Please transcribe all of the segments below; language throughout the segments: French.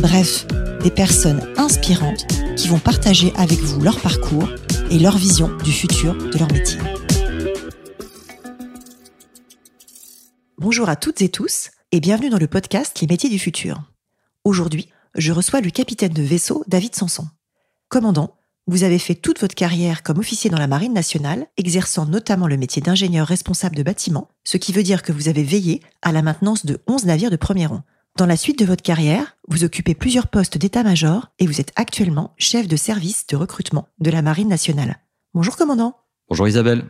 bref, des personnes inspirantes qui vont partager avec vous leur parcours et leur vision du futur de leur métier. Bonjour à toutes et tous et bienvenue dans le podcast Les métiers du futur. Aujourd'hui, je reçois le capitaine de vaisseau David Sanson. Commandant, vous avez fait toute votre carrière comme officier dans la Marine nationale, exerçant notamment le métier d'ingénieur responsable de bâtiment, ce qui veut dire que vous avez veillé à la maintenance de 11 navires de premier rang. Dans la suite de votre carrière, vous occupez plusieurs postes d'état-major et vous êtes actuellement chef de service de recrutement de la Marine nationale. Bonjour commandant. Bonjour Isabelle.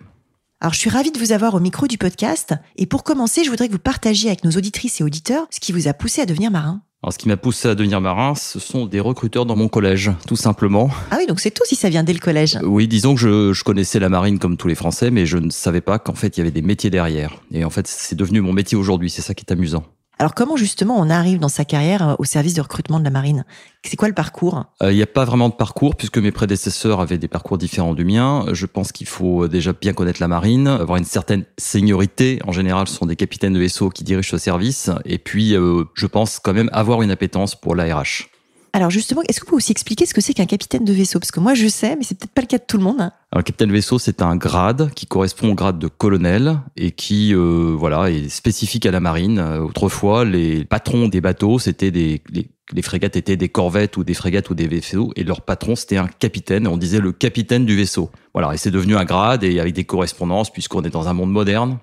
Alors je suis ravie de vous avoir au micro du podcast et pour commencer, je voudrais que vous partagiez avec nos auditrices et auditeurs ce qui vous a poussé à devenir marin. Alors, ce qui m'a poussé à devenir marin, ce sont des recruteurs dans mon collège, tout simplement. Ah oui, donc c'est tout si ça vient dès le collège. Oui, disons que je, je, connaissais la marine comme tous les Français, mais je ne savais pas qu'en fait il y avait des métiers derrière. Et en fait, c'est devenu mon métier aujourd'hui. C'est ça qui est amusant. Alors comment justement on arrive dans sa carrière euh, au service de recrutement de la marine? C'est quoi le parcours? Il n'y a pas vraiment de parcours puisque mes prédécesseurs avaient des parcours différents du mien. Je pense qu'il faut euh, déjà bien connaître la marine, avoir une certaine seniorité. En général, ce sont des capitaines de vaisseau qui dirigent ce service. Et puis, euh, je pense quand même avoir une appétence pour l'ARH. Alors justement, est-ce que vous pouvez aussi expliquer ce que c'est qu'un capitaine de vaisseau? Parce que moi je sais, mais c'est peut-être pas le cas de tout le monde. Alors, capitaine de vaisseau, c'est un grade qui correspond au grade de colonel et qui, euh, voilà, est spécifique à la marine. Euh, autrefois, les patrons des bateaux, c'était des les, les, frégates étaient des corvettes ou des frégates ou des vaisseaux, et leur patron c'était un capitaine. On disait le capitaine du vaisseau. Voilà, et c'est devenu un grade et avec des correspondances puisqu'on est dans un monde moderne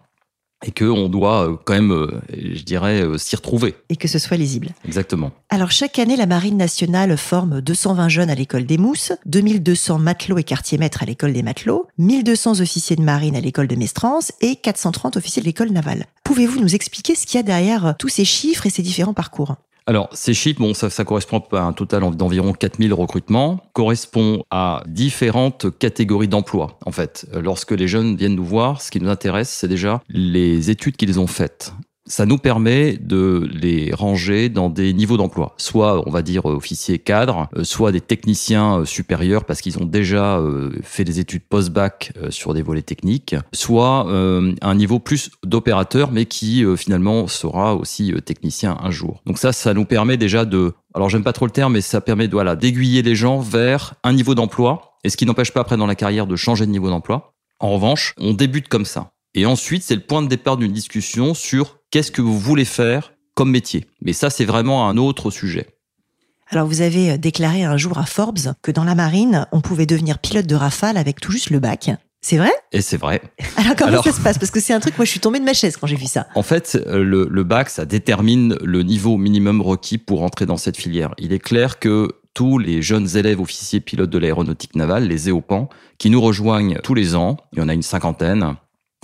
et qu'on doit euh, quand même, euh, je dirais, euh, s'y retrouver. Et que ce soit lisible. Exactement. Alors chaque année, la Marine nationale forme 220 jeunes à l'école des Mousses, 2200 matelots et quartiers-maîtres à l'école des matelots, 1200 officiers de marine à l'école de Mestrance et 430 officiers de l'école navale. Pouvez-vous nous expliquer ce qu'il y a derrière tous ces chiffres et ces différents parcours? Alors, ces chiffres, bon, ça, ça correspond à un total d'environ 4000 recrutements, correspond à différentes catégories d'emplois, en fait. Lorsque les jeunes viennent nous voir, ce qui nous intéresse, c'est déjà les études qu'ils ont faites ça nous permet de les ranger dans des niveaux d'emploi, soit on va dire officiers cadres, soit des techniciens supérieurs parce qu'ils ont déjà fait des études post-bac sur des volets techniques, soit un niveau plus d'opérateur mais qui finalement sera aussi technicien un jour. Donc ça, ça nous permet déjà de, alors j'aime pas trop le terme, mais ça permet voilà, d'aiguiller les gens vers un niveau d'emploi, et ce qui n'empêche pas après dans la carrière de changer de niveau d'emploi. En revanche, on débute comme ça. Et ensuite, c'est le point de départ d'une discussion sur qu'est-ce que vous voulez faire comme métier. Mais ça, c'est vraiment un autre sujet. Alors, vous avez déclaré un jour à Forbes que dans la marine, on pouvait devenir pilote de rafale avec tout juste le bac. C'est vrai? Et c'est vrai. Alors comment Alors, ça se passe? Parce que c'est un truc, moi je suis tombée de ma chaise quand j'ai vu ça. En fait, le, le bac, ça détermine le niveau minimum requis pour entrer dans cette filière. Il est clair que tous les jeunes élèves officiers pilotes de l'aéronautique navale, les EOPAN, qui nous rejoignent tous les ans, il y en a une cinquantaine,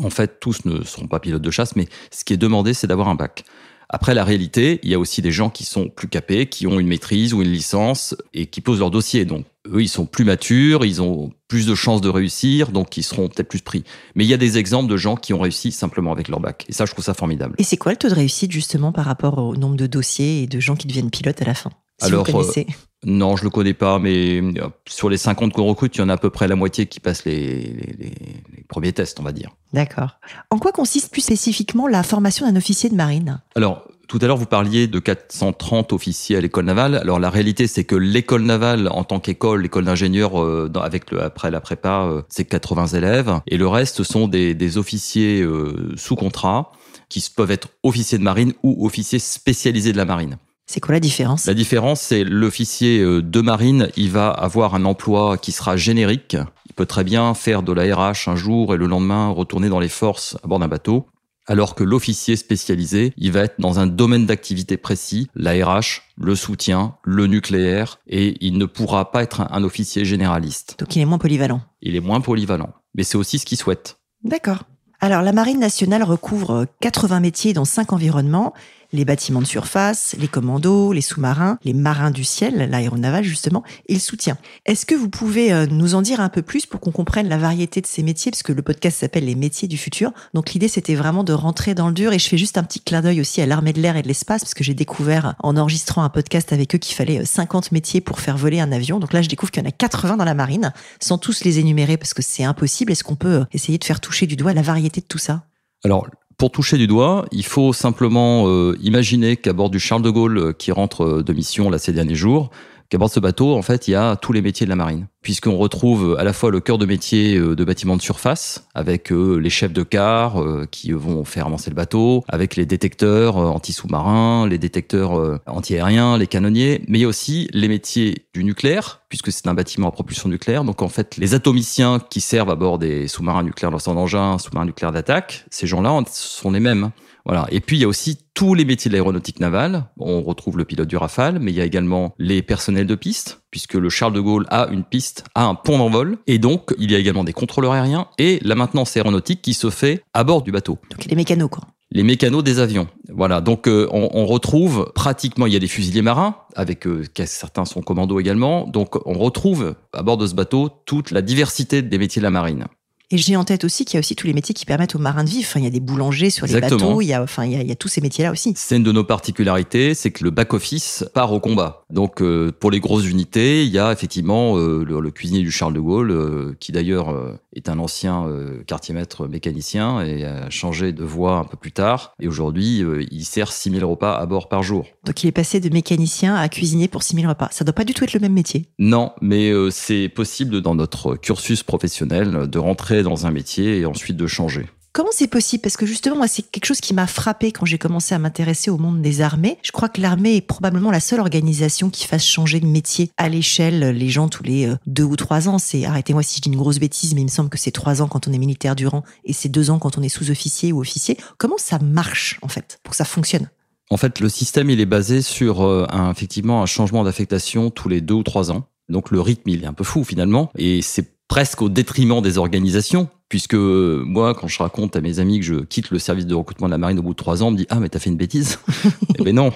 en fait, tous ne seront pas pilotes de chasse, mais ce qui est demandé, c'est d'avoir un bac. Après, la réalité, il y a aussi des gens qui sont plus capés, qui ont une maîtrise ou une licence et qui posent leur dossier. Donc, eux, ils sont plus matures, ils ont plus de chances de réussir, donc ils seront peut-être plus pris. Mais il y a des exemples de gens qui ont réussi simplement avec leur bac. Et ça, je trouve ça formidable. Et c'est quoi le taux de réussite, justement, par rapport au nombre de dossiers et de gens qui deviennent pilotes à la fin? Si Alors, vous connaissez non, je le connais pas, mais sur les 50 qu'on recrute, il y en a à peu près la moitié qui passent les, les, les premiers tests, on va dire. D'accord. En quoi consiste plus spécifiquement la formation d'un officier de marine? Alors, tout à l'heure, vous parliez de 430 officiers à l'école navale. Alors, la réalité, c'est que l'école navale, en tant qu'école, l'école d'ingénieur, euh, avec le, après la prépa, euh, c'est 80 élèves. Et le reste sont des, des officiers euh, sous contrat qui peuvent être officiers de marine ou officiers spécialisés de la marine. C'est quoi la différence? La différence, c'est l'officier de marine, il va avoir un emploi qui sera générique. Il peut très bien faire de la RH un jour et le lendemain retourner dans les forces à bord d'un bateau. Alors que l'officier spécialisé, il va être dans un domaine d'activité précis, la RH, le soutien, le nucléaire, et il ne pourra pas être un officier généraliste. Donc il est moins polyvalent. Il est moins polyvalent. Mais c'est aussi ce qu'il souhaite. D'accord. Alors la Marine nationale recouvre 80 métiers dans 5 environnements. Les bâtiments de surface, les commandos, les sous-marins, les marins du ciel, l'aéronaval justement, et le soutien. Est-ce que vous pouvez euh, nous en dire un peu plus pour qu'on comprenne la variété de ces métiers, parce que le podcast s'appelle Les métiers du futur. Donc l'idée c'était vraiment de rentrer dans le dur, et je fais juste un petit clin d'œil aussi à l'armée de l'air et de l'espace, parce que j'ai découvert en enregistrant un podcast avec eux qu'il fallait 50 euh, métiers pour faire voler un avion. Donc là, je découvre qu'il y en a 80 dans la marine, sans tous les énumérer parce que c'est impossible. Est-ce qu'on peut euh, essayer de faire toucher du doigt la variété de tout ça? Alors, pour toucher du doigt, il faut simplement euh, imaginer qu'à bord du Charles de Gaulle qui rentre de mission là ces derniers jours, qu'à bord de ce bateau, en fait, il y a tous les métiers de la marine puisqu'on retrouve à la fois le cœur de métier euh, de bâtiments de surface, avec euh, les chefs de car euh, qui vont faire avancer le bateau, avec les détecteurs anti-sous-marins, les détecteurs anti-aériens, les canonniers, mais il y a aussi les métiers du nucléaire, puisque c'est un bâtiment à propulsion nucléaire. Donc en fait, les atomiciens qui servent à bord des sous-marins nucléaires lanceurs d'engins, sous-marins nucléaires d'attaque, ces gens-là sont les mêmes. Voilà. Et puis il y a aussi tous les métiers de l'aéronautique navale. On retrouve le pilote du Rafale, mais il y a également les personnels de piste, puisque le Charles de Gaulle a une piste, a un pont d'envol, et donc il y a également des contrôleurs aériens et la maintenance aéronautique qui se fait à bord du bateau. Donc les mécanos, quoi les mécanos des avions. Voilà, donc euh, on, retrouve pratiquement, il y a des fusiliers marins, avec euh, certains sont commandos également, donc on retrouve à bord de ce bateau toute la diversité des métiers de la marine. Et j'ai en tête aussi qu'il y a aussi tous les métiers qui permettent aux marins de vivre. Enfin, il y a des boulangers sur les bateaux, il y a, enfin, il y a, tous ces métiers-là aussi. C'est une de nos particularités, c'est que le back-office part au combat. Donc, euh, pour les grosses unités, il y a effectivement euh, le, cuisinier du Charles de Gaulle, euh, qui d'ailleurs est un ancien quartier-maître mécanicien et a changé de voie un peu plus tard. Et aujourd'hui, il sert 6000 repas à bord par jour. Donc, il est passé de mécanicien à cuisinier pour 6000 repas. Ça doit pas du tout être le même métier. Non, mais c'est possible dans notre cursus professionnel de rentrer dans un métier et ensuite de changer. Comment c'est possible? Parce que justement, moi, c'est quelque chose qui m'a frappé quand j'ai commencé à m'intéresser au monde des armées. Je crois que l'armée est probablement la seule organisation qui fasse changer de métier à l'échelle les gens tous les euh, deux ou trois ans. C'est, arrêtez-moi si je dis une grosse bêtise, mais il me semble que c'est trois ans quand on est militaire du rang et c'est deux ans quand on est sous-officier ou officier. Comment ça marche, en fait, pour que ça fonctionne? En fait, le système, il est basé sur euh, un, effectivement un changement d'affectation tous les deux ou trois ans. Donc le rythme, il est un peu fou finalement. Et c'est presque au détriment des organisations, puisque moi, quand je raconte à mes amis que je quitte le service de recrutement de la marine au bout de trois ans, on me dit ah mais t'as fait une bêtise Eh ben non.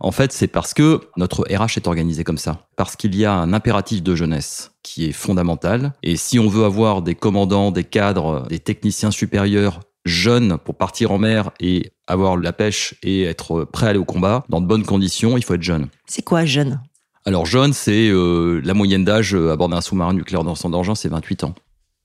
en fait, c'est parce que notre RH est organisé comme ça, parce qu'il y a un impératif de jeunesse qui est fondamental. Et si on veut avoir des commandants, des cadres, des techniciens supérieurs jeunes pour partir en mer et avoir la pêche et être prêt à aller au combat dans de bonnes conditions, il faut être jeune. C'est quoi jeune? Alors jeune, c'est euh, la moyenne d'âge euh, à bord d'un sous-marin nucléaire dans son d'argent, c'est 28 ans.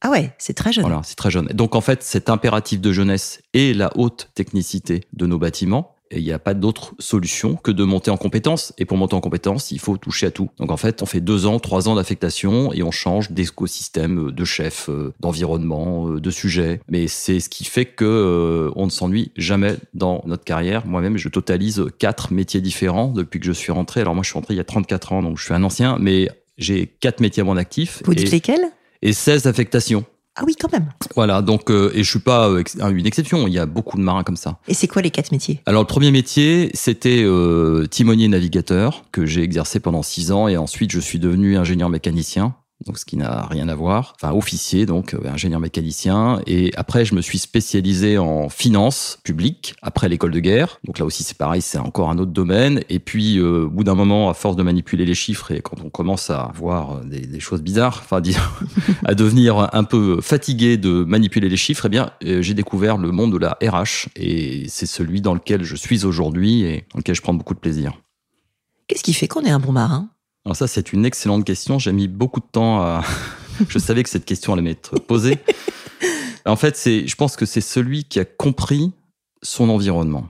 Ah ouais, c'est très jeune. Voilà, c'est très jeune. Donc en fait, cet impératif de jeunesse et la haute technicité de nos bâtiments il n'y a pas d'autre solution que de monter en compétence. Et pour monter en compétence, il faut toucher à tout. Donc en fait, on fait deux ans, trois ans d'affectation et on change d'écosystème, de chef, euh, d'environnement, euh, de sujet. Mais c'est ce qui fait que euh, on ne s'ennuie jamais dans notre carrière. Moi-même, je totalise quatre métiers différents depuis que je suis rentré. Alors moi, je suis rentré il y a 34 ans, donc je suis un ancien, mais j'ai quatre métiers à mon actif. Vous dites lesquels? Et 16 affectations. Ah oui, quand même. Voilà, donc euh, et je suis pas euh, une exception. Il y a beaucoup de marins comme ça. Et c'est quoi les quatre métiers? Alors le premier métier, c'était euh, timonier navigateur que j'ai exercé pendant six ans et ensuite je suis devenu ingénieur mécanicien donc ce qui n'a rien à voir. Enfin, officier, donc euh, ingénieur mécanicien. Et après, je me suis spécialisé en finance publique après l'école de guerre. Donc là aussi, c'est pareil, c'est encore un autre domaine. Et puis, euh, au bout d'un moment, à force de manipuler les chiffres et quand on commence à voir euh, des, choses bizarres, enfin, à devenir un peu fatigué de manipuler les chiffres, eh bien, j'ai découvert le monde de la RH et c'est celui dans lequel je suis aujourd'hui et dans lequel je prends beaucoup de plaisir. Qu'est-ce qui fait qu'on est un bon marin? Alors ça, c'est une excellente question. J'ai mis beaucoup de temps à... je savais que cette question allait m'être posée. En fait, c'est, je pense que c'est celui qui a compris son environnement.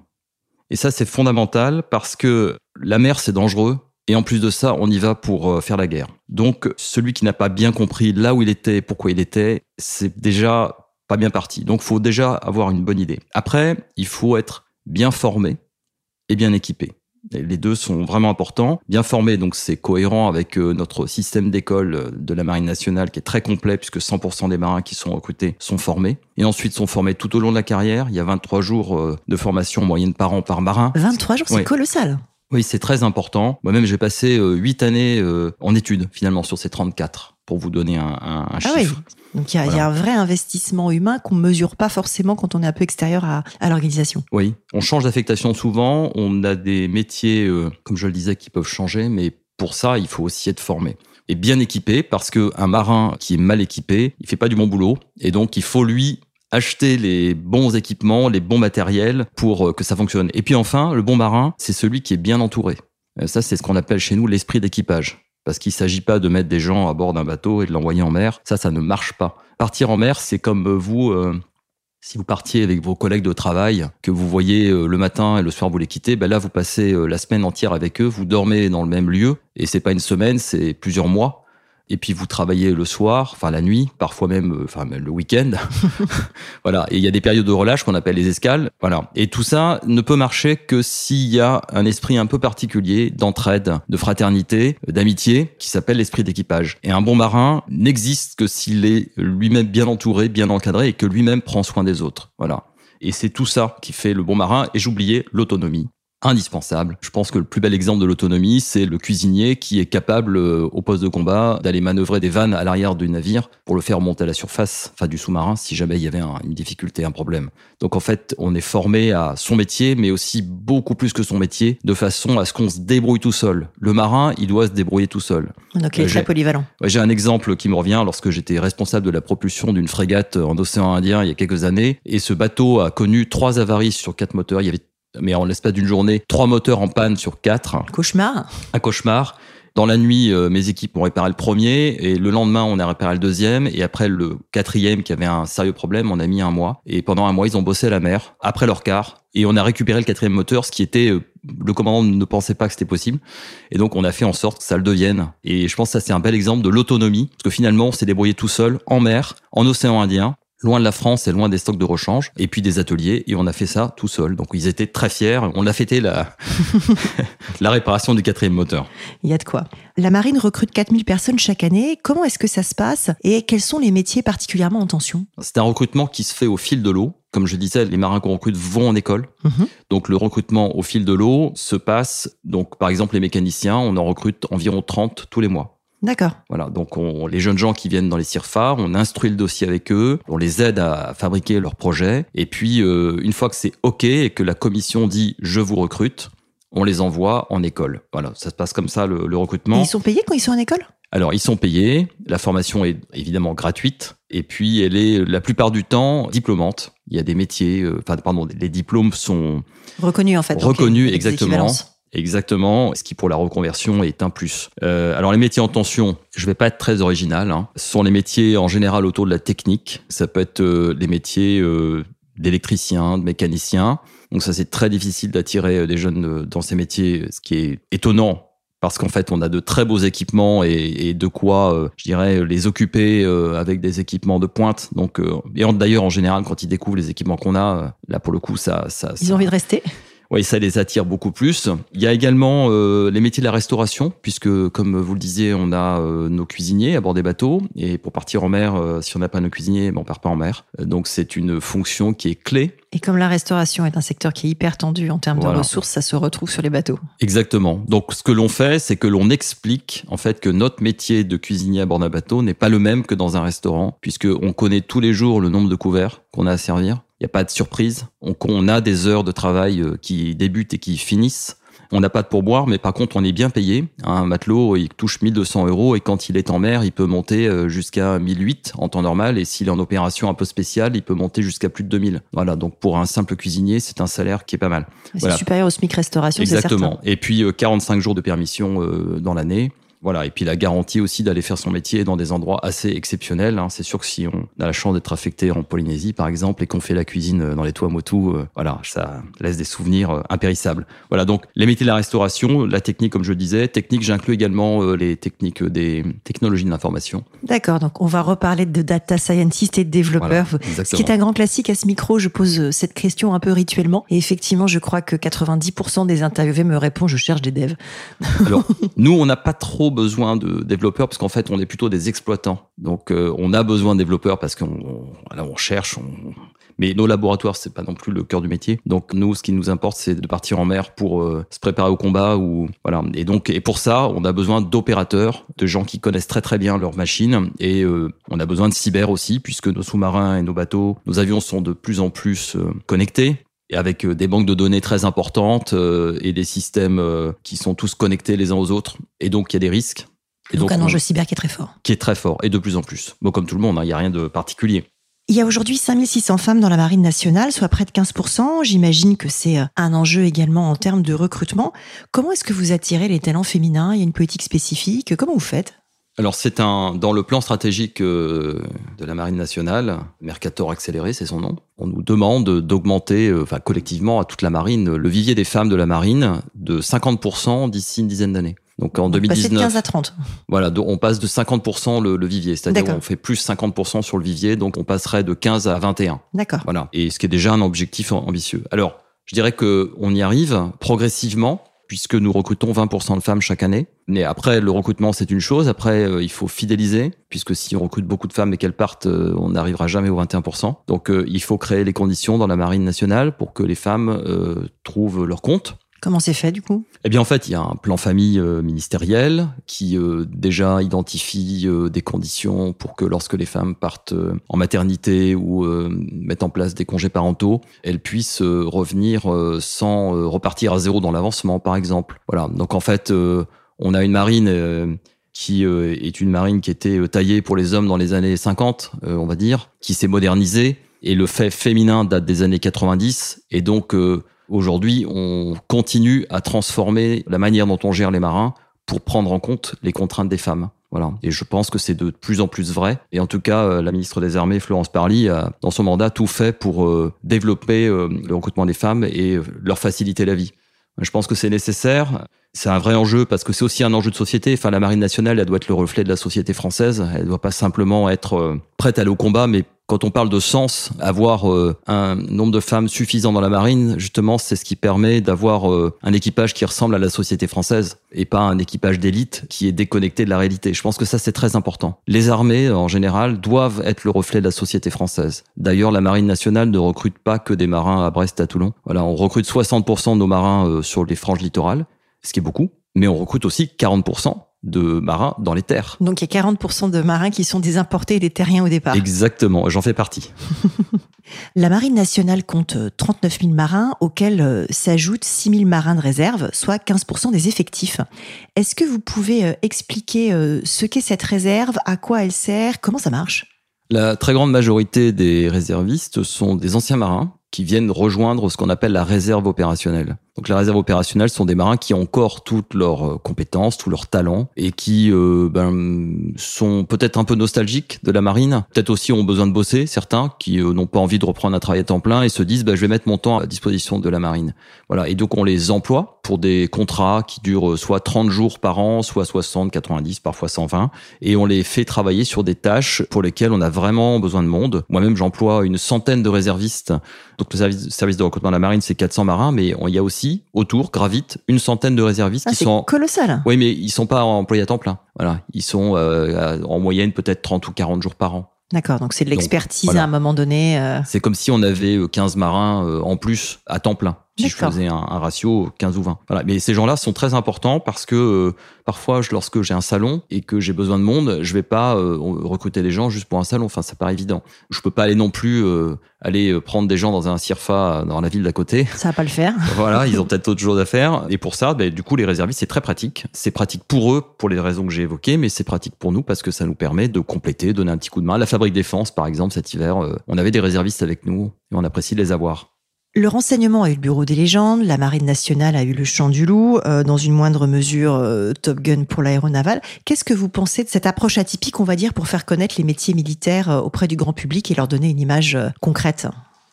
Et ça, c'est fondamental parce que la mer, c'est dangereux. Et en plus de ça, on y va pour euh, faire la guerre. Donc, celui qui n'a pas bien compris là où il était, pourquoi il était, c'est déjà pas bien parti. Donc, faut déjà avoir une bonne idée. Après, il faut être bien formé et bien équipé. Les deux sont vraiment importants. Bien formé, donc c'est cohérent avec euh, notre système d'école euh, de la Marine nationale qui est très complet puisque 100% des marins qui sont recrutés sont formés. Et ensuite sont formés tout au long de la carrière. Il y a 23 jours euh, de formation moyenne par an par marin. 23 jours, c'est colossal. Oui, c'est très important. Moi-même, j'ai passé 8 années en études finalement sur ces 34 pour vous donner un, un, un Ah chiffre. oui. Donc il y, a- il y a un vrai investissement humain qu'on mesure pas forcément quand on est un peu extérieur à, à l'organisation. Oui, on change d'affectation souvent. On a des métiers, euh, comme je le disais, qui peuvent changer, mais pour ça, il faut aussi être formé et bien équipé, parce que un marin qui est mal équipé, il fait pas du bon boulot, et donc il faut lui acheter les bons équipements, les bons matériels pour euh, que ça fonctionne. Et puis enfin, le bon marin, c'est celui qui est bien entouré. Euh, Ça, c'est ce qu'on appelle chez nous l'esprit d'équipage. Parce qu'il s'agit pas de mettre des gens à bord d'un bateau et de l'envoyer en mer. Ça, ça ne marche pas. Partir en mer, c'est comme euh, vous, euh, si vous partiez avec vos collègues de travail, que vous voyez euh, le matin et le soir vous les quittez, ben là vous passez la semaine entière avec eux, vous dormez dans le même lieu et c'est pas une semaine, c'est plusieurs mois. Et puis vous travaillez le soir, enfin la nuit, parfois même, euh, enfin le week-end. voilà. Et il y a des périodes de relâche qu'on appelle les escales. Voilà. Et tout ça ne peut marcher que s'il y a un esprit un peu particulier d'entraide, de fraternité, d'amitié, qui s'appelle l'esprit d'équipage. Et un bon marin n'existe que s'il est lui-même bien entouré, bien encadré et que lui-même prend soin des autres. Voilà. Et c'est tout ça qui fait le bon marin. Et j'oubliais l'autonomie indispensable. Je pense que le plus bel exemple de l'autonomie, c'est le cuisinier qui est capable, euh, au poste de combat, d'aller manœuvrer des vannes à l'arrière du navire pour le faire monter à la surface, enfin du sous-marin, si jamais il y avait un- une difficulté, un problème. Donc en fait, on est formé à son métier, mais aussi beaucoup plus que son métier, de façon à ce qu'on se débrouille tout seul. Le marin, il doit se débrouiller tout seul. Donc il est Euh, très polyvalent. Ouais, J'ai un exemple qui me revient lorsque j'étais responsable de la propulsion d'une frégate en océan Indien il y a quelques années. Et ce bateau a connu trois avaries sur quatre moteurs. Il y avait, mais en l'espace d'une journée, trois moteurs en panne sur quatre. Cauchemar. Un cauchemar. Dans la nuit, euh, mes équipes ont réparé le premier et le lendemain, on a réparé le deuxième et après le quatrième qui avait un sérieux problème, on a mis un mois. Et pendant un mois, ils ont bossé à la mer après leur quart et on a récupéré le quatrième moteur, ce qui était euh, le commandant ne pensait pas que c'était possible et donc on a fait en sorte que ça le devienne. Et je pense que ça c'est un bel exemple de l'autonomie parce que finalement, on s'est débrouillé tout seul en mer, en océan Indien. Loin de la France et loin des stocks de rechange, et puis des ateliers, et on a fait ça tout seul. Donc ils étaient très fiers. On a fêté la, la réparation du quatrième moteur. Il y a de quoi. La marine recrute 4000 personnes chaque année. Comment est-ce que ça se passe? Et quels sont les métiers particulièrement en tension? C'est un recrutement qui se fait au fil de l'eau. Comme je disais, les marins qu'on recrute vont en école. Mhm. Donc le recrutement au fil de l'eau se passe, donc par exemple les mécaniciens, on en recrute environ 30 tous les mois. D'accord. Voilà, donc on, les jeunes gens qui viennent dans les CIRFA, on instruit le dossier avec eux, on les aide à fabriquer leur projet, et puis euh, une fois que c'est OK et que la commission dit je vous recrute, on les envoie en école. Voilà, ça se passe comme ça le, le Et recrutement. ils sont payés quand ils sont en école? Alors, ils sont payés. La formation est évidemment gratuite. Et puis, elle est la plupart du temps diplômante. Il y a des métiers, euh, enfin, pardon, les diplômes sont Reconnus en fait. reconnus exactement. Exactement, ce qui pour la reconversion est un plus. Euh, alors les métiers en tension, je vais pas être très original. Hein. Ce sont les métiers en général autour de la technique. Ça peut être euh, les métiers euh, d'électricien, de mécanicien. Donc ça c'est très difficile d'attirer euh, des jeunes euh, dans ces métiers, ce qui est étonnant parce qu'en fait, on a de très beaux équipements et, et de quoi, euh, je dirais, les occuper euh, avec des équipements de pointe. Donc, euh, et d'ailleurs, en général, quand ils découvrent les équipements qu'on a, euh, là, pour le coup, ça, ça, Ils ça- ont envie de rester. Oui, ça les attire beaucoup plus. Il y a également euh, les métiers de la restauration, puisque comme vous le disiez, on a euh, nos cuisiniers à bord des bateaux, et pour partir en mer, euh, si on n'a pas nos cuisiniers, ben, on part pas en mer. Euh, Donc c'est une fonction qui est clé. Et comme la restauration est un secteur qui est hyper tendu en termes Voilà. de ressources, ça se retrouve sur les bateaux. Exactement. Donc ce que l'on fait, c'est que l'on explique en fait que notre métier de cuisinier à bord d'un bateau n'est pas le même que dans un restaurant, puisque on connaît tous les jours le nombre de couverts qu'on a à servir. Il n'y a pas de surprise. On, on a des heures de travail euh, qui débutent et qui finissent. On n'a pas de pourboire, mais par contre, on est bien payé. Un matelot, il touche 1200 euros et quand il est en mer, il peut monter euh, jusqu'à 1008 en temps normal. Et s'il est en opération un peu spéciale, il peut monter jusqu'à plus de 2000. Voilà. Donc, pour un simple cuisinier, c'est un salaire qui est pas mal. C'est Voilà. supérieur au SMIC restauration, Exactement. Et puis euh, 45 jours de permission euh, dans l'année. Voilà, et puis la garantie aussi d'aller faire son métier dans des endroits assez exceptionnels. hein. C'est sûr que si on a la chance d'être affecté en Polynésie, par exemple, et qu'on fait la cuisine euh, dans les Tuamotu, euh, voilà, ça laisse des souvenirs euh, impérissables. Voilà, donc les métiers de la restauration, la technique, comme je le disais, technique, j'inclus également euh, les techniques des technologies de l'information. D'accord, donc on va reparler de data scientist et de développeurs. Voilà, Ce qui est un grand classique à ce micro, je pose cette question un peu rituellement. Et effectivement, je crois que 90% des interviewés me répondent je cherche des devs. Alors, nous, on n'a pas trop besoin de développeurs parce qu'en fait, on est plutôt des exploitants. Donc, euh, on a besoin de développeurs parce qu'on on- voilà, on cherche, Mais nos laboratoires, c'est pas non plus le cœur du métier. Donc nous, ce qui nous importe, c'est de partir en mer pour euh, se préparer au combat ou voilà. Et donc et pour ça, on a besoin d'opérateurs, de gens qui connaissent très très bien leurs machines et euh, on a besoin de cyber aussi puisque nos sous-marins et nos bateaux, nos avions sont de plus en plus connectés et avec des banques de données très importantes et des systèmes qui sont tous connectés les uns aux autres. Et donc il y a des risques. Et donc, un enjeu cyber qui est très fort. Qui est très fort et de plus en plus. Bon, comme tout le monde, hein, il n'y a rien de particulier. Il y a aujourd'hui 5600 femmes dans la marine nationale, soit près de 15%. J'imagine que c'est euh, un enjeu également en termes de recrutement. Comment est-ce que vous attirez les talents féminins? Il y a une politique spécifique? Comment vous faites? Alors c'est un dans le plan stratégique euh, de la marine nationale, Mercator accéléré, c'est son nom. On nous demande d'augmenter, euh, enfin collectivement à toute la marine, le vivier des femmes de la marine de 50% d'ici une dizaine d'années. Donc en 2019, de 15 à 30. Voilà, on passe de 50% le, le vivier, c'est-à-dire on fait plus 50% sur le vivier, donc on passerait de 15 à 21. D'accord. Voilà, et ce qui est déjà un objectif ambitieux. Alors, je dirais que on y arrive progressivement puisque nous recrutons 20% de femmes chaque année. Mais après, le recrutement, c'est une chose. Après, euh, il faut fidéliser, puisque si on recrute beaucoup de femmes et qu'elles partent, euh, on n'arrivera jamais aux 21%. Donc, euh, il faut créer les conditions dans la marine nationale pour que les femmes trouvent leur compte. Comment c'est fait du coup? Eh bien en fait, il y a un plan famille euh, ministériel qui euh, déjà identifie euh, des conditions pour que lorsque les femmes partent en maternité ou mettent en place des congés parentaux, elles puissent revenir sans repartir à zéro dans l'avancement par exemple. Voilà. Donc en fait, on a une marine qui est une marine qui était taillée pour les hommes dans les années 50, on va dire, qui s'est modernisée et le fait féminin date des années 90 et donc Aujourd'hui, on continue à transformer la manière dont on gère les marins pour prendre en compte les contraintes des femmes. Voilà. Et je pense que c'est de plus en plus vrai. Et en tout cas, euh, la ministre des Armées, Florence Parly, a, dans son mandat, tout fait pour euh, développer euh, le recrutement des femmes et leur faciliter la vie. Je pense que c'est nécessaire. C'est un vrai enjeu parce que c'est aussi un enjeu de société. Enfin, la marine nationale, elle doit être le reflet de la société française. Elle ne doit pas simplement être prête à aller au combat, mais quand on parle de sens, avoir euh, un nombre de femmes suffisant dans la marine, justement, c'est ce qui permet d'avoir euh, un équipage qui ressemble à la société française et pas un équipage d'élite qui est déconnecté de la réalité. Je pense que ça, c'est très important. Les armées, en général, doivent être le reflet de la société française. D'ailleurs, la marine nationale ne recrute pas que des marins à Brest, à Toulon. Voilà, on recrute 60% de nos marins euh, sur les franges littorales, ce qui est beaucoup, mais on recrute aussi 40% de marins dans les terres. Donc il y a 40% de marins qui sont des importés et des terriens au départ. Exactement, j'en fais partie. La Marine nationale compte 39 000 marins, auxquels euh, s'ajoutent 6 000 marins de réserve, soit 15% des effectifs. Est-ce que vous pouvez euh, expliquer euh, ce qu'est cette réserve, à quoi elle sert, comment ça marche? La très grande majorité des réservistes sont des anciens marins qui viennent rejoindre ce qu'on appelle la réserve opérationnelle. Donc la réserve opérationnelle sont des marins qui ont encore toutes leurs euh, compétences, tous leurs talents et qui euh, ben, sont peut-être un peu nostalgiques de la marine, peut-être aussi ont besoin de bosser, certains qui euh, n'ont pas envie de reprendre un travail à temps plein et se disent ben, je vais mettre mon temps à disposition de la marine. Voilà, et donc on les emploie pour des contrats qui durent soit 30 jours par an, soit 60, 90, parfois 120 et on les fait travailler sur des tâches pour lesquelles on a vraiment besoin de monde. Moi-même j'emploie une centaine de réservistes. Donc le service, service de recrutement de la marine c'est 400 marins mais il y a aussi autour gravitent une centaine de réservistes ah, qui sont colossal. Oui, mais ils sont pas employés à temps plein. Voilà, ils sont euh, en moyenne peut-être 30 ou 40 jours par an. D'accord, donc c'est de l'expertise à un moment donné. Euh. C'est comme si on avait 15 euh, marins en plus à temps plein si je faisais un, ratio 15 ou 20. Voilà. Mais ces gens-là sont très importants parce que euh, parfois, lorsque j'ai un salon et que j'ai besoin de monde, je vais pas euh, recruter des gens juste pour un salon. Enfin, ça paraît évident. Je peux pas aller non plus euh, aller prendre des gens dans un CIRFA dans la ville d'à côté. Ça va pas le faire. voilà, ils ont peut-être autre chose à faire. Et pour ça, ben, du coup, les réservistes, c'est très pratique. C'est pratique pour eux pour les raisons que j'ai évoquées, mais c'est pratique pour nous parce que ça nous permet de compléter, donner un petit coup de main. La fabrique défense, par exemple, cet hiver, on avait des réservistes avec nous et on apprécie de les avoir. Le renseignement a eu le bureau des légendes, la marine nationale a eu le champ du loup, euh, dans une moindre mesure euh, Top Gun pour l'aéronaval. Qu'est-ce que vous pensez de cette approche atypique, on va dire, pour faire connaître les métiers militaires euh, auprès du grand public et leur donner une image concrète?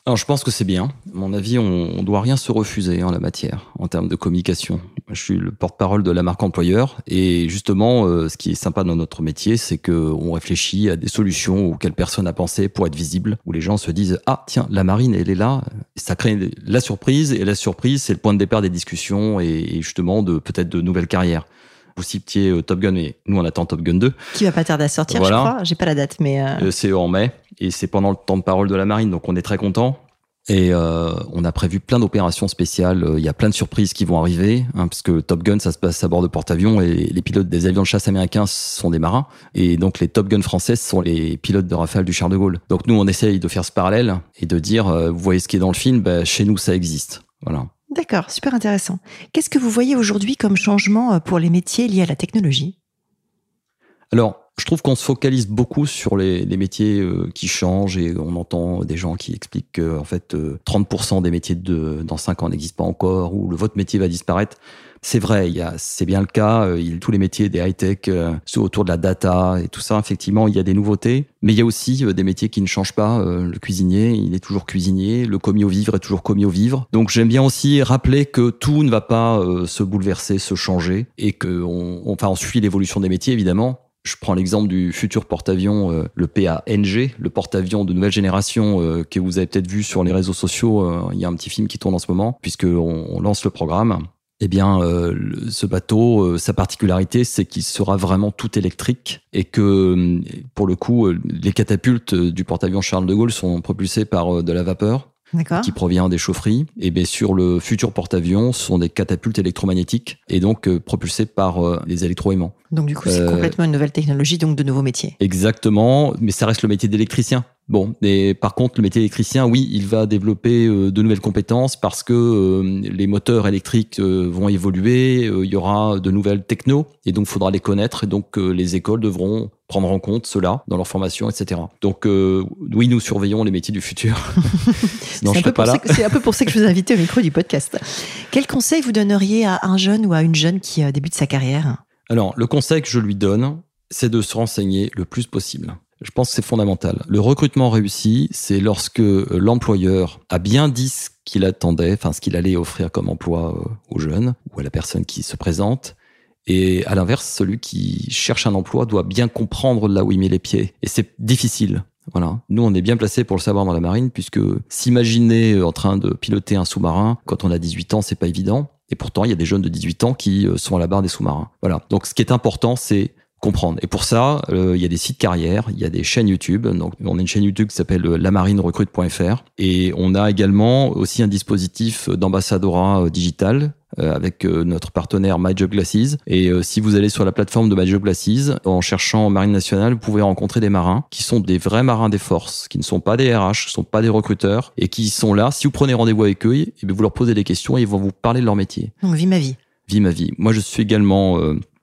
Alors, je pense que c'est bien. À mon avis, on, ne doit rien se refuser en la matière, en termes de communication. Je suis le porte-parole de la marque employeur, et justement, euh, ce qui est sympa dans notre métier, c'est que on réfléchit à des solutions auxquelles personne n'a pensé pour être visible, où les gens se disent ah tiens, la marine, elle est là. ça crée la surprise, et la surprise, c'est le point de départ des discussions et, et justement de peut-être de nouvelles carrières. Vous citiez euh, Top Gun, et nous on attend Top Gun 2. Qui va pas tarder à sortir, je crois. J'ai pas la date, mais. Euh, c'est en mai et c'est pendant le temps de parole de la marine, donc on est très content. Et euh, on a prévu plein d'opérations spéciales. Il y a plein de surprises qui vont arriver, hein, parce que Top Gun, ça se passe à bord de porte-avions et les pilotes des avions de chasse américains sont des marins. Et donc les Top Gun françaises sont les pilotes de Rafale du Charles de Gaulle. Donc nous, on essaye de faire ce parallèle et de dire, vous voyez ce qui est dans le film, bah, chez nous, ça existe. Voilà. D'accord, super intéressant. Qu'est-ce que vous voyez aujourd'hui comme changement euh, pour les métiers liés à la technologie? Alors, je trouve qu'on se focalise beaucoup sur les, métiers euh, qui changent et on entend des gens qui expliquent que en fait 30% euh, des métiers de dans 5 ans n'existent pas encore ou le votre métier va disparaître. C'est vrai, c'est bien le cas. Euh, il tous les métiers des high-tech euh, autour de la data et tout ça. Effectivement, il y a des nouveautés, mais il y a aussi euh, des métiers qui ne changent pas. Le cuisinier, il est toujours cuisinier. Le commis au vivre est toujours commis au vivre. Donc j'aime bien aussi rappeler que tout ne va pas se bouleverser, se changer, et que on, enfin, on suit l'évolution des métiers évidemment. Je prends l'exemple du futur porte-avions, le PANG, le porte-avions de nouvelle génération que vous avez peut-être vu sur les réseaux sociaux. il y a un petit film qui tourne en ce moment, puisqu'on on lance le programme eh bien, euh, ce bateau, euh, sa particularité, c'est qu'il sera vraiment tout électrique et que, euh, pour le coup, les catapultes du porte-avions Charles de Gaulle sont propulsées par de la vapeur qui provient des chaufferies. Et bien sur le futur porte-avions, ce sont des catapultes électromagnétiques et donc propulsées par des électroaimants. Donc du coup, c'est complètement une nouvelle technologie, donc de nouveaux métiers. Exactement, mais ça reste le métier d'électricien. Bon, et par contre, le métier électricien, oui, il va développer euh, de nouvelles compétences parce que euh, les moteurs électriques euh, vont évoluer, il y aura de nouvelles technos, et donc il faudra les connaître, et donc les écoles devront prendre en compte cela dans leur formation, etc. Donc oui, nous surveillons les métiers du futur. c'est un, peu pour ça que je vous ai invité au micro du podcast. Quel conseil vous donneriez à un jeune ou à une jeune qui débute sa carrière? Alors, le conseil que je lui donne, c'est de se renseigner le plus possible. Je pense que c'est fondamental. Le recrutement réussi, c'est lorsque euh, l'employeur a bien dit ce qu'il attendait, enfin ce qu'il allait offrir comme emploi euh, aux jeunes ou à la personne qui se présente. Et à l'inverse, celui qui cherche un emploi doit bien comprendre là où il met les pieds. Et c'est difficile. Voilà. Nous, on est bien placé pour le savoir dans la marine, puisque s'imaginer euh, en train de piloter un sous-marin quand on a 18 ans, c'est pas évident. Et pourtant, il y a des jeunes de 18 ans qui sont à la barre des sous-marins. Voilà. Donc, ce qui est important, c'est comprendre. Et pour ça, euh, il y a des sites carrières, il y a des chaînes YouTube. Donc, on a une chaîne YouTube qui s'appelle euh, lamarinerecrute.fr et on a également aussi un dispositif d'ambassadora euh, digital avec notre partenaire MyJobGlasses. Et si vous allez sur la plateforme de MyJobGlasses, en cherchant Marine Nationale, vous pouvez rencontrer des marins qui sont des vrais marins des forces, qui ne sont pas des RH, qui ne sont pas des recruteurs, et qui sont là. Si vous prenez rendez-vous avec eux, et vous leur posez des questions et ils vont vous parler de leur métier. Vie ma vie. Vie ma vie. Moi, je suis également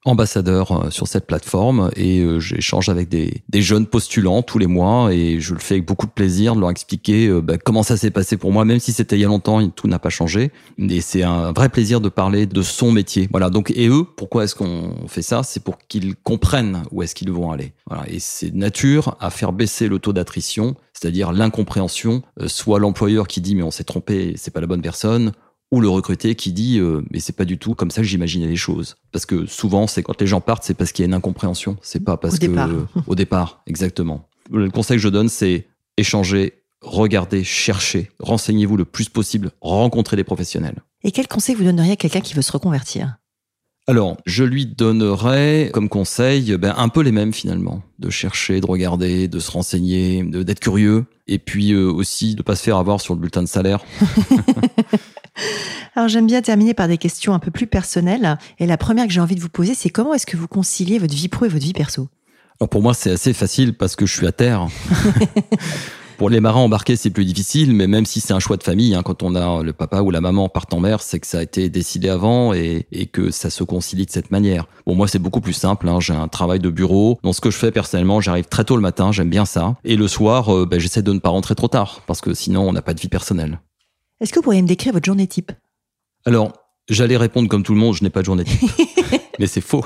ambassadeur euh, sur cette plateforme et euh, j'échange avec des, des, jeunes postulants tous les mois et je le fais avec beaucoup de plaisir de leur expliquer euh, bah, comment ça s'est passé pour moi, même si c'était il y a longtemps, tout n'a pas changé. Et c'est un vrai plaisir de parler de son métier. Voilà. Donc et eux, pourquoi est-ce qu'on fait ça? C'est pour qu'ils comprennent où est-ce qu'ils vont aller. Voilà. Et c'est nature à faire baisser le taux d'attrition, c'est-à-dire l'incompréhension, soit l'employeur qui dit mais on s'est trompé, c'est pas la bonne personne, ou le recruté qui dit euh, mais c'est pas du tout comme ça que j'imaginais les choses. Parce que souvent c'est quand les gens partent c'est parce qu'il y a une incompréhension. C'est pas parce au que départ. au départ exactement. Le conseil que je donne c'est échanger regardez cherchez renseignez-vous le plus possible. Rencontrez des professionnels. Et quel conseil vous donneriez à quelqu'un qui veut se reconvertir? Alors, je lui donnerais comme conseil ben, un peu les mêmes finalement, de chercher, de regarder, de se renseigner, d'être curieux, et puis euh, aussi de pas se faire avoir sur le bulletin de salaire. Alors j'aime bien terminer par des questions un peu plus personnelles. Et la première que j'ai envie de vous poser, c'est comment est-ce que vous conciliez votre vie pro et votre vie perso? Alors pour moi, c'est assez facile parce que je suis à terre. Pour les marins embarqués, c'est plus difficile, mais même si c'est un choix de famille, hein, quand on a le papa ou la maman part en mer, c'est que ça a été décidé avant et, que ça se concilie de cette manière. Bon, moi, c'est beaucoup plus simple. Hein, j'ai un travail de bureau. Dans ce que je fais personnellement, j'arrive très tôt le matin, j'aime bien ça. Et le soir, euh, ben, j'essaie de ne pas rentrer trop tard, parce que sinon, on n'a pas de vie personnelle. Est-ce que vous pourriez me décrire votre journée type? Alors, j'allais répondre comme tout le monde, je n'ai pas de journée type. Mais c'est faux.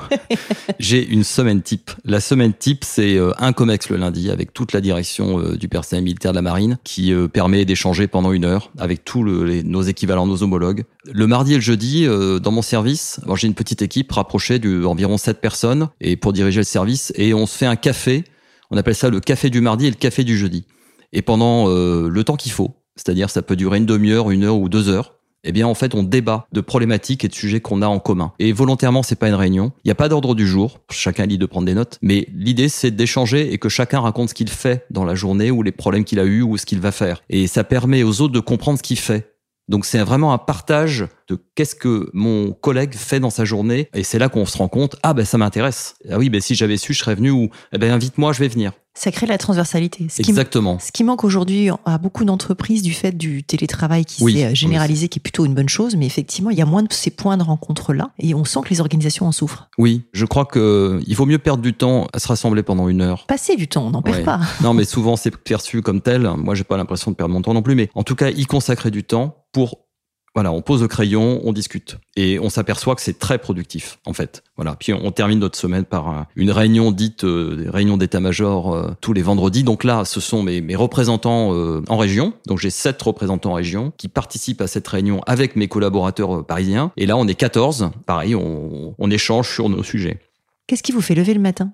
J'ai une semaine type. La semaine type, c'est euh, un COMEX le lundi avec toute la direction euh, du personnel militaire de la marine qui euh, permet d'échanger pendant une heure avec tous nos équivalents, nos homologues. Le mardi et le jeudi, dans mon service, j'ai une petite équipe rapprochée d'environ 7 personnes et pour diriger le service et on se fait un café. On appelle ça le café du mardi et le café du jeudi. Et pendant le temps qu'il faut, c'est-à-dire ça peut durer une demi-heure, une heure ou deux heures, eh bien en fait on débat de problématiques et de sujets qu'on a en commun. Et volontairement, c'est pas une réunion. Il n'y a pas d'ordre du jour. Chacun lit de prendre des notes, mais l'idée c'est d'échanger et que chacun raconte ce qu'il fait dans la journée ou les problèmes qu'il a eu ou ce qu'il va faire. Et ça permet aux autres de comprendre ce qu'il fait. Donc c'est vraiment un partage de qu'est-ce que mon collègue fait dans sa journée et c'est là qu'on se rend compte ah ben ça m'intéresse. Ah oui ben si j'avais su je serais venu ou eh ben invite-moi je vais venir. Ça crée la transversalité. Ce Exactement. Qui, ce qui manque aujourd'hui à beaucoup d'entreprises du fait du télétravail qui s'est généralisé, qui est plutôt une bonne chose, mais effectivement, il y a moins de ces points de rencontre-là et on sent que les organisations en souffrent. Oui, je crois qu'il vaut mieux perdre du temps à se rassembler pendant une heure. Passer du temps, on n'en perd pas. non, mais souvent c'est perçu comme tel. Moi, j'ai pas l'impression de perdre mon temps non plus, mais en tout cas, y consacrer du temps pour voilà, on pose le crayon, on discute. Et on s'aperçoit que c'est très productif, en fait. Voilà. Puis on, termine notre semaine par euh, une réunion dite euh, réunion d'état-major euh, tous les vendredis. Donc là, ce sont mes, mes représentants en région. Donc j'ai sept représentants en région qui participent à cette réunion avec mes collaborateurs parisiens. Et là, on est 14. Pareil, on, on échange sur nos sujets. Qu'est-ce qui vous fait lever le matin?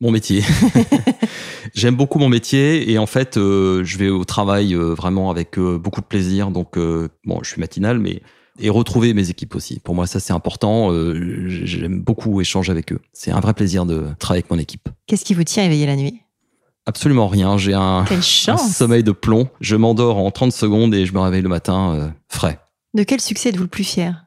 Mon métier. J'aime beaucoup mon métier et en fait, euh, je vais au travail euh, vraiment avec euh, beaucoup de plaisir. Donc, bon, je suis matinal, mais et retrouver mes équipes aussi. Pour moi, ça c'est important. J'aime beaucoup échanger avec eux. C'est un vrai plaisir de travailler avec mon équipe. Qu'est-ce qui vous tient éveillé la nuit? Absolument rien. J'ai un, un, sommeil de plomb. Je m'endors en 30 secondes et je me réveille le matin frais. De quel succès êtes-vous le plus fier?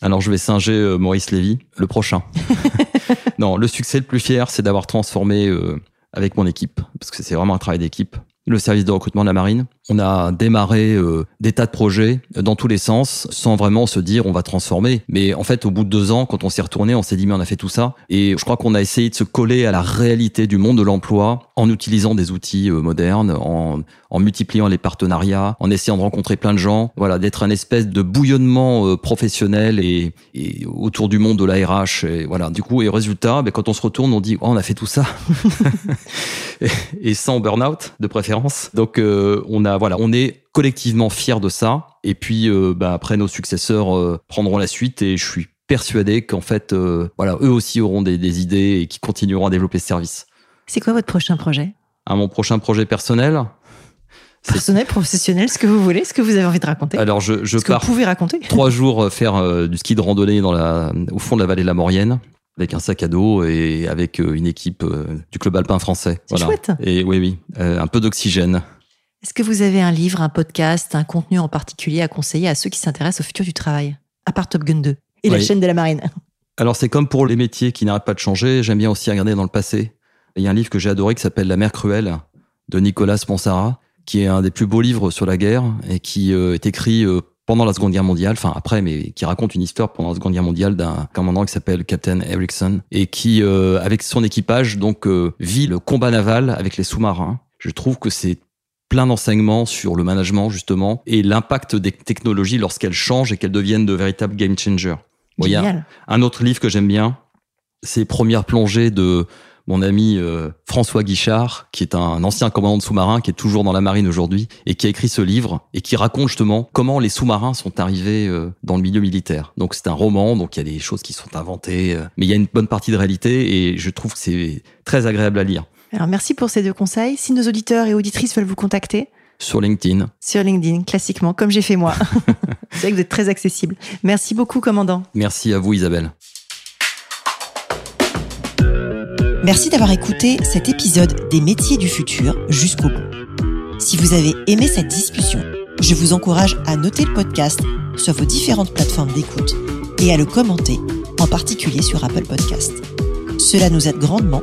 Alors je vais singer Maurice Lévy, le prochain. non, le succès le plus fier, c'est d'avoir transformé euh, avec mon équipe, parce que c'est vraiment un travail d'équipe, le service de recrutement de la marine. On a démarré euh, des tas de projets dans tous les sens sans vraiment se dire on va transformer. Mais en fait, au bout de deux ans, quand on s'est retourné, on s'est dit mais on a fait tout ça. Et je crois qu'on a essayé de se coller à la réalité du monde de l'emploi en utilisant des outils euh, modernes, en, en, multipliant les partenariats, en essayant de rencontrer plein de gens. Voilà, d'être un espèce de bouillonnement euh, professionnel et, et, autour du monde de la. Et voilà. Du coup, et résultat, ben, quand on se retourne, on dit oh, on a fait tout ça et, sans burn-out de préférence. Donc on a voilà, on est collectivement fiers de ça. Et puis, euh, bah, après, nos successeurs euh, prendront la suite et je suis persuadé qu'en fait, euh, voilà, eux aussi auront des, idées et qui continueront à développer ce service. C'est quoi votre prochain projet? Ah, Mon prochain projet personnel? Personnel, professionnel, ce que vous voulez, ce que vous avez envie de raconter. Alors, je, je ce pars que vous pouvez raconter. trois jours faire du ski de randonnée dans la, au fond de la vallée de la Maurienne avec un sac à dos et avec une équipe du club alpin français. C'est chouette. Et oui, oui, un peu d'oxygène. Est-ce que vous avez un livre, un podcast, un contenu en particulier à conseiller à ceux qui s'intéressent au futur du travail, à part Top Gun 2 et la chaîne de la marine? Alors c'est comme pour les métiers qui n'arrêtent pas de changer, j'aime bien aussi regarder dans le passé. Il y a un livre que j'ai adoré qui s'appelle La mer cruelle de Nicolas Sponsara, qui est un des plus beaux livres sur la guerre et qui euh, est écrit euh, pendant la Seconde Guerre mondiale, enfin après, mais qui raconte une histoire pendant la Seconde Guerre mondiale d'un commandant qui s'appelle Captain Erickson et qui, euh, avec son équipage, donc vit le combat naval avec les sous-marins. Je trouve que c'est plein d'enseignements sur le management justement et l'impact des technologies lorsqu'elles changent et qu'elles deviennent de véritables game changers. Bon, il y a un autre livre que j'aime bien, c'est Première plongée de mon ami euh, François Guichard, qui est un ancien commandant de sous-marin, qui est toujours dans la marine aujourd'hui, et qui a écrit ce livre, et qui raconte justement comment les sous-marins sont arrivés euh, dans le milieu militaire. Donc c'est un roman, donc il y a des choses qui sont inventées, euh, mais il y a une bonne partie de réalité, et je trouve que c'est très agréable à lire. Alors merci pour ces deux conseils. Si nos auditeurs et auditrices veulent vous contacter, sur LinkedIn. Sur LinkedIn, classiquement, comme j'ai fait moi. C'est vrai que vous êtes très accessible. Merci beaucoup, commandant. Merci à vous, Isabelle. Merci d'avoir écouté cet épisode des métiers du futur jusqu'au bout. Si vous avez aimé cette discussion, je vous encourage à noter le podcast sur vos différentes plateformes d'écoute et à le commenter, en particulier sur Apple Podcast. Cela nous aide grandement